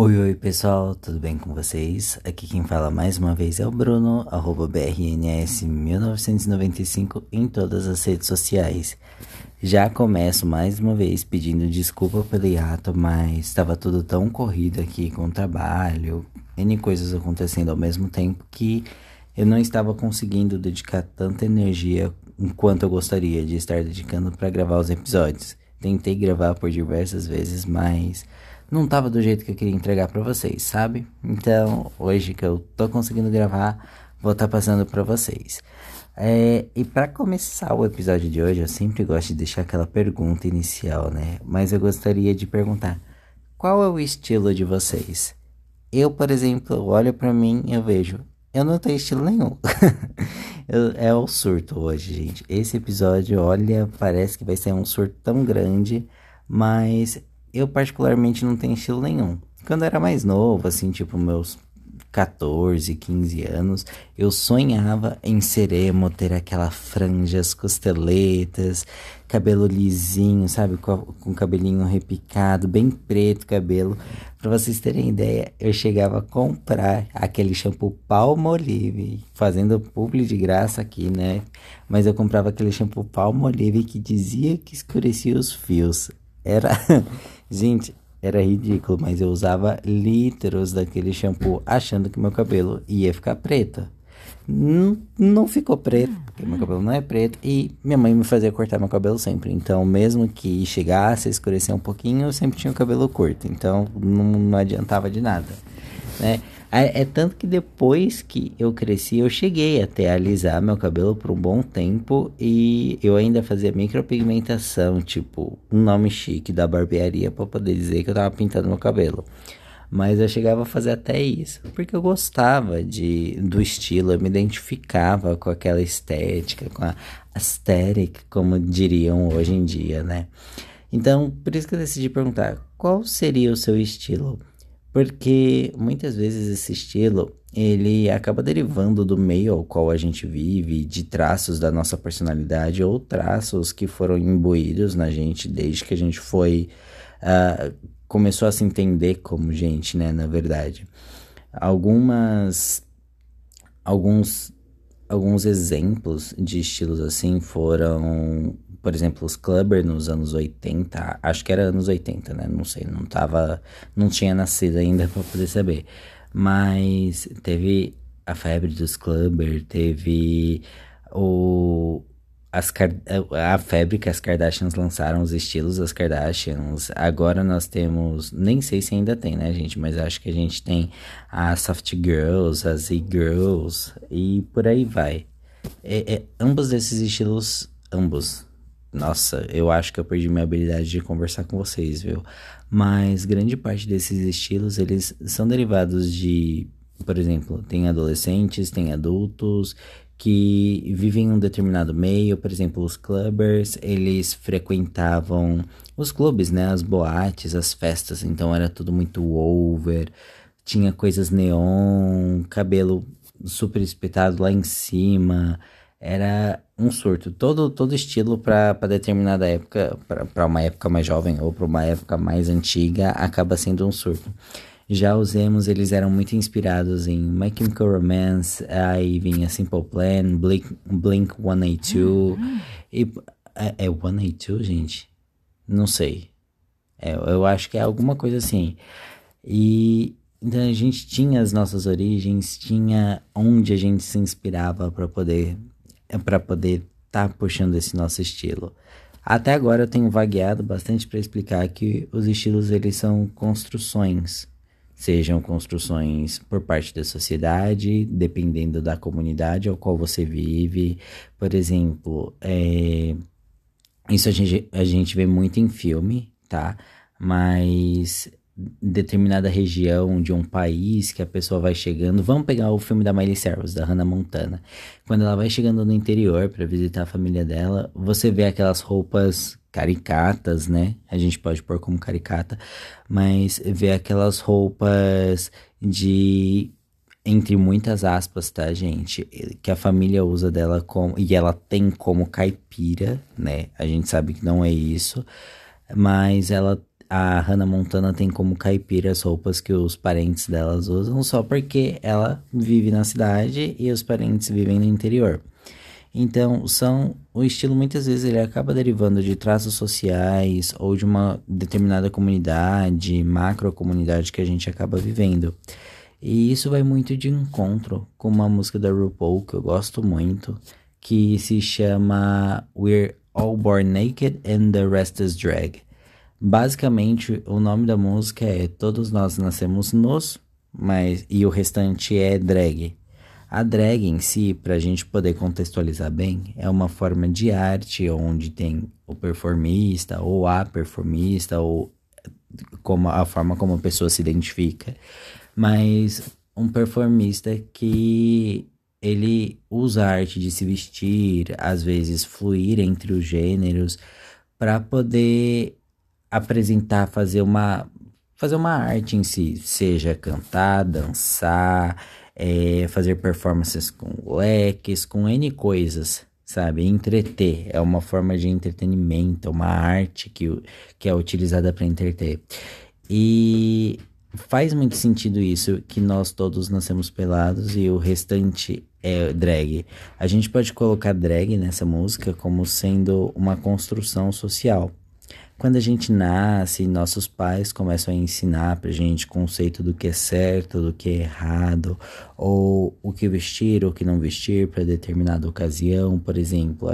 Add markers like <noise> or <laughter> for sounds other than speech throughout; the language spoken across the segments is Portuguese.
Oi, oi pessoal, tudo bem com vocês? Aqui quem fala mais uma vez é o Bruno, arroba BRNS1995 em todas as redes sociais. Já começo mais uma vez pedindo desculpa pelo hiato, mas estava tudo tão corrido aqui com trabalho, N coisas acontecendo ao mesmo tempo que eu não estava conseguindo dedicar tanta energia enquanto eu gostaria de estar dedicando para gravar os episódios. Tentei gravar por diversas vezes, mas não tava do jeito que eu queria entregar para vocês, sabe? Então, hoje que eu tô conseguindo gravar, vou estar tá passando para vocês. É, e para começar o episódio de hoje, eu sempre gosto de deixar aquela pergunta inicial, né? Mas eu gostaria de perguntar: qual é o estilo de vocês? Eu, por exemplo, olho para mim e eu vejo, eu não tenho estilo nenhum. <laughs> eu, é o surto hoje, gente. Esse episódio, olha, parece que vai ser um surto tão grande, mas eu particularmente não tenho estilo nenhum. Quando eu era mais novo, assim, tipo meus 14, 15 anos, eu sonhava em ser emo, ter aquela franjas, costeletas, cabelo lisinho, sabe? Com, com cabelinho repicado, bem preto cabelo. Pra vocês terem ideia, eu chegava a comprar aquele shampoo Palmolive, fazendo publi de graça aqui, né? Mas eu comprava aquele shampoo Palmolive que dizia que escurecia os fios. Era. <laughs> Gente, era ridículo, mas eu usava litros daquele shampoo achando que meu cabelo ia ficar preto. Não, não ficou preto, porque meu cabelo não é preto. E minha mãe me fazia cortar meu cabelo sempre. Então, mesmo que chegasse a escurecer um pouquinho, eu sempre tinha o cabelo curto. Então, não, não adiantava de nada, né? É, é, tanto que depois que eu cresci, eu cheguei até a alisar meu cabelo por um bom tempo e eu ainda fazia micropigmentação, tipo, um nome chique da barbearia para poder dizer que eu tava pintando meu cabelo. Mas eu chegava a fazer até isso, porque eu gostava de, do estilo, eu me identificava com aquela estética, com a aesthetic, como diriam hoje em dia, né? Então, por isso que eu decidi perguntar, qual seria o seu estilo? Porque muitas vezes esse estilo ele acaba derivando do meio ao qual a gente vive, de traços da nossa personalidade ou traços que foram imbuídos na gente desde que a gente foi uh, começou a se entender como gente, né? Na verdade, algumas alguns alguns exemplos de estilos assim foram por exemplo, os clubbers nos anos 80, acho que era anos 80, né? Não sei, não tava, não tinha nascido ainda para poder saber. Mas teve a febre dos clubbers, teve o as, a febre que as Kardashians lançaram, os estilos das Kardashians. Agora nós temos, nem sei se ainda tem, né, gente? Mas acho que a gente tem as Soft Girls, as Z-Girls e por aí vai. É, é, ambos desses estilos, ambos, nossa, eu acho que eu perdi minha habilidade de conversar com vocês, viu? Mas grande parte desses estilos, eles são derivados de, por exemplo, tem adolescentes, tem adultos que vivem em um determinado meio, por exemplo, os clubbers, eles frequentavam os clubes, né, as boates, as festas, então era tudo muito over, tinha coisas neon, cabelo super espetado lá em cima, era um surto. Todo, todo estilo para determinada época, para uma época mais jovem ou para uma época mais antiga, acaba sendo um surto. Já os emos, eles eram muito inspirados em My Chemical Romance, aí vinha Simple Plan, Blink, Blink 182. Uhum. E, é, é 182, gente? Não sei. É, eu acho que é alguma coisa assim. E então a gente tinha as nossas origens, tinha onde a gente se inspirava para poder para poder estar tá puxando esse nosso estilo. Até agora eu tenho vagueado bastante para explicar que os estilos eles são construções, sejam construções por parte da sociedade, dependendo da comunidade ao qual você vive. Por exemplo, é, isso a gente, a gente vê muito em filme, tá? Mas determinada região de um país que a pessoa vai chegando. Vamos pegar o filme da Miley Cyrus, da Hannah Montana. Quando ela vai chegando no interior para visitar a família dela, você vê aquelas roupas caricatas, né? A gente pode pôr como caricata, mas vê aquelas roupas de entre muitas aspas, tá, gente? Que a família usa dela como e ela tem como caipira, né? A gente sabe que não é isso, mas ela a Hannah Montana tem como caipira as roupas que os parentes delas usam só porque ela vive na cidade e os parentes vivem no interior. Então, são o estilo muitas vezes ele acaba derivando de traços sociais ou de uma determinada comunidade, macro comunidade que a gente acaba vivendo. E isso vai muito de encontro com uma música da RuPaul que eu gosto muito, que se chama We're All Born Naked and the Rest is Drag. Basicamente, o nome da música é Todos Nós Nascemos Nus, mas e o restante é drag. A drag em si, para a gente poder contextualizar bem, é uma forma de arte onde tem o performista ou a performista ou como a forma como a pessoa se identifica, mas um performista que ele usa a arte de se vestir, às vezes fluir entre os gêneros para poder apresentar, fazer uma fazer uma arte em si, seja cantar, dançar, é, fazer performances com leques, com N coisas, sabe? Entreter é uma forma de entretenimento, uma arte que, que é utilizada para entreter. E faz muito sentido isso, que nós todos nascemos pelados e o restante é drag. A gente pode colocar drag nessa música como sendo uma construção social. Quando a gente nasce, nossos pais começam a ensinar pra gente conceito do que é certo, do que é errado, ou o que vestir ou o que não vestir para determinada ocasião, por exemplo.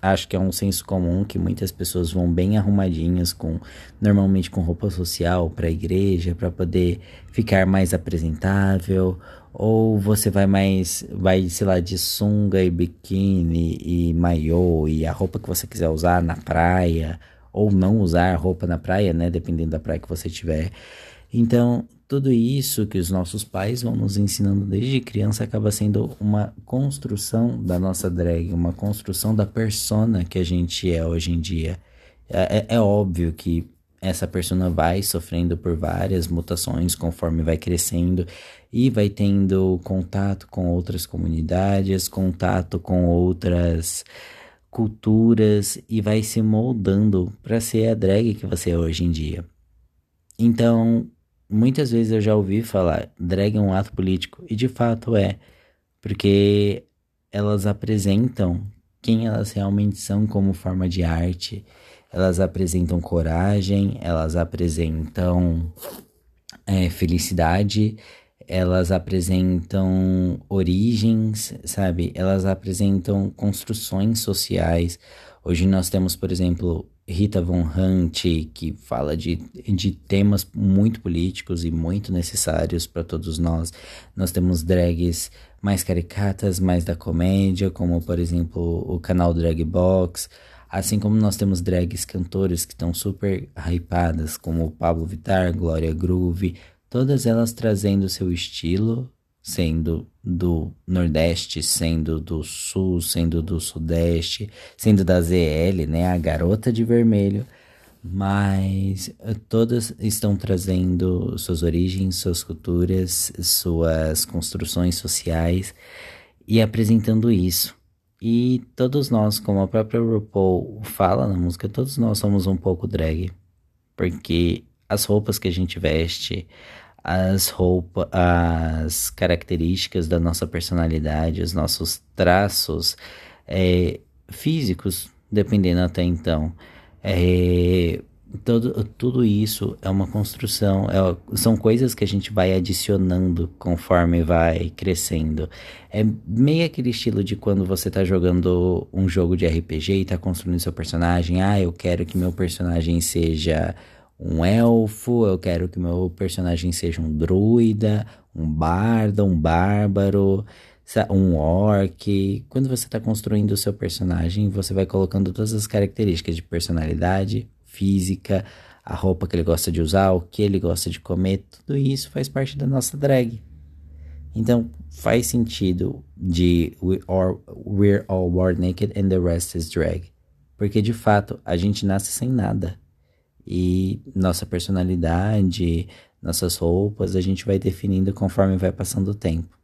Acho que é um senso comum que muitas pessoas vão bem arrumadinhas com normalmente com roupa social para a igreja para poder ficar mais apresentável, ou você vai mais vai, sei lá, de sunga e biquíni e maiô e a roupa que você quiser usar na praia ou não usar roupa na praia, né? Dependendo da praia que você tiver. Então, tudo isso que os nossos pais vão nos ensinando desde criança acaba sendo uma construção da nossa drag, uma construção da persona que a gente é hoje em dia. É, é, é óbvio que essa persona vai sofrendo por várias mutações conforme vai crescendo e vai tendo contato com outras comunidades, contato com outras culturas e vai se moldando para ser a drag que você é hoje em dia. Então, muitas vezes eu já ouvi falar drag é um ato político e de fato é, porque elas apresentam quem elas realmente são como forma de arte, elas apresentam coragem, elas apresentam é, felicidade, elas apresentam origens, sabe? Elas apresentam construções sociais. Hoje nós temos, por exemplo, Rita Von Hunt, que fala de, de temas muito políticos e muito necessários para todos nós. Nós temos drags mais caricatas, mais da comédia, como por exemplo o canal Drag Box. Assim como nós temos drags cantores que estão super hypadas, como o Pablo Vittar, Glória Groove, todas elas trazendo seu estilo, sendo do Nordeste, sendo do Sul, sendo do Sudeste, sendo da ZL, né, a garota de vermelho, mas eh, todas estão trazendo suas origens, suas culturas, suas construções sociais e apresentando isso. E todos nós, como a própria RuPaul fala na música, todos nós somos um pouco drag, porque as roupas que a gente veste, as roupas, as características da nossa personalidade, os nossos traços é, físicos, dependendo até então. É, todo, tudo isso é uma construção, é, são coisas que a gente vai adicionando conforme vai crescendo. É meio aquele estilo de quando você tá jogando um jogo de RPG e tá construindo seu personagem. Ah, eu quero que meu personagem seja um elfo, eu quero que meu personagem seja um druida, um bardo, um bárbaro, um orc. Quando você está construindo o seu personagem, você vai colocando todas as características de personalidade, física, a roupa que ele gosta de usar, o que ele gosta de comer, tudo isso faz parte da nossa drag. Então faz sentido de we are, We're all born naked and the rest is drag. Porque de fato a gente nasce sem nada e nossa personalidade, nossas roupas, a gente vai definindo conforme vai passando o tempo.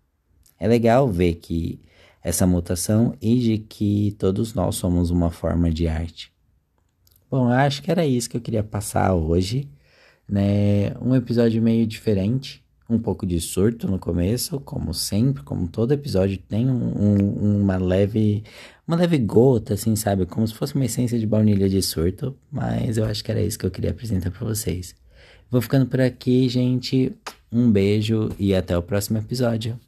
É legal ver que essa mutação e de que todos nós somos uma forma de arte. Bom, acho que era isso que eu queria passar hoje. né? Um episódio meio diferente, um pouco de surto no começo, como sempre, como todo episódio tem um, um, uma leve uma leve gota, assim, sabe? Como se fosse uma essência de baunilha de surto, mas eu acho que era isso que eu queria apresentar para vocês. Vou ficando por aqui, gente. Um beijo e até o próximo episódio.